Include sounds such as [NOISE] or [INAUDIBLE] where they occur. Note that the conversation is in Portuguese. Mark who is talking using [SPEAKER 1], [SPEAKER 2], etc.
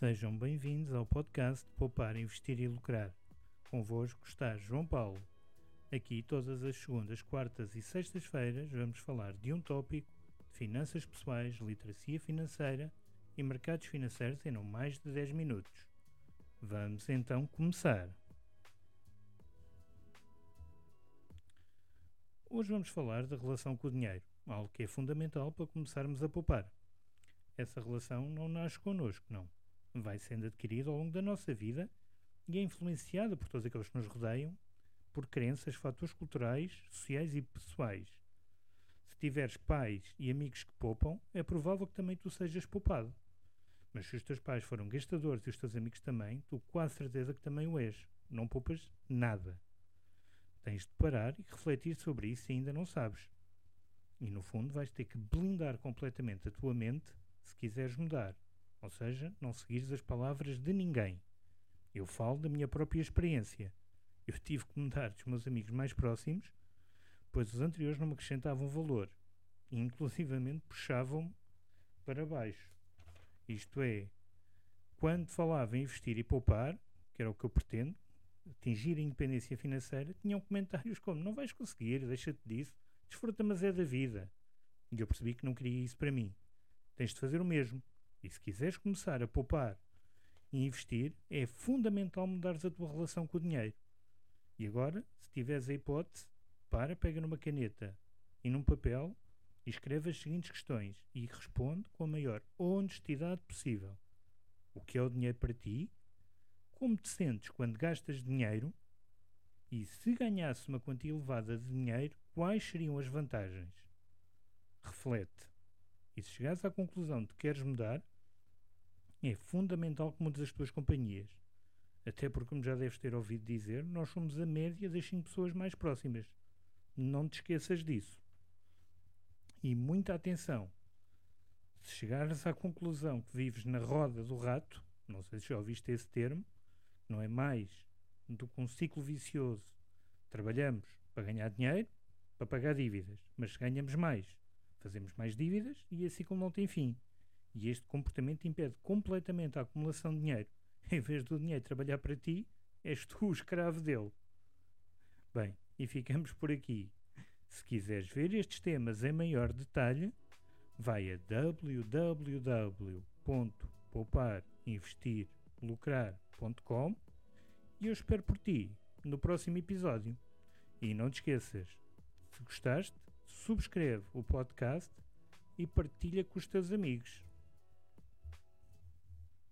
[SPEAKER 1] Sejam bem-vindos ao podcast Poupar, Investir e Lucrar. Convosco está João Paulo. Aqui, todas as segundas, quartas e sextas-feiras, vamos falar de um tópico de finanças pessoais, literacia financeira e mercados financeiros em não mais de 10 minutos. Vamos então começar. Hoje vamos falar da relação com o dinheiro, algo que é fundamental para começarmos a poupar. Essa relação não nasce connosco, não. Vai sendo adquirida ao longo da nossa vida e é influenciada por todos aqueles que nos rodeiam, por crenças, fatores culturais, sociais e pessoais. Se tiveres pais e amigos que poupam, é provável que também tu sejas poupado. Mas se os teus pais foram gastadores e os teus amigos também, tu quase certeza que também o és. Não poupas nada. Tens de parar e refletir sobre isso se ainda não sabes. E no fundo vais ter que blindar completamente a tua mente se quiseres mudar. Ou seja, não seguires as palavras de ninguém. Eu falo da minha própria experiência. Eu tive que mudar dos meus amigos mais próximos, pois os anteriores não me acrescentavam valor. E inclusivamente puxavam-me para baixo. Isto é, quando falava em investir e poupar, que era o que eu pretendo, atingir a independência financeira, tinham comentários como: não vais conseguir, deixa-te disso, desfruta, mas é da vida. E eu percebi que não queria isso para mim. Tens de fazer o mesmo. E se quiseres começar a poupar e investir, é fundamental mudares a tua relação com o dinheiro. E agora, se tiveres a hipótese, para, pega numa caneta e num papel e escreve as seguintes questões e responde com a maior honestidade possível. O que é o dinheiro para ti? Como te sentes quando gastas dinheiro? E se ganhasse uma quantia elevada de dinheiro, quais seriam as vantagens? Reflete. E se chegares à conclusão de que queres mudar, é fundamental que mudes as tuas companhias. Até porque, como já deves ter ouvido dizer, nós somos a média das 5 pessoas mais próximas. Não te esqueças disso. E muita atenção. Se chegares à conclusão que vives na roda do rato, não sei se já ouviste esse termo, não é mais do que um ciclo vicioso. Trabalhamos para ganhar dinheiro, para pagar dívidas, mas ganhamos mais, fazemos mais dívidas e esse ciclo não tem fim. E este comportamento impede completamente a acumulação de dinheiro. [LAUGHS] Em vez do dinheiro trabalhar para ti, és tu o escravo dele. Bem, e ficamos por aqui. Se quiseres ver estes temas em maior detalhe, vai a www.pouparinvestirlucrar.com e eu espero por ti no próximo episódio. E não te esqueças, se gostaste, subscreve o podcast e partilha com os teus amigos.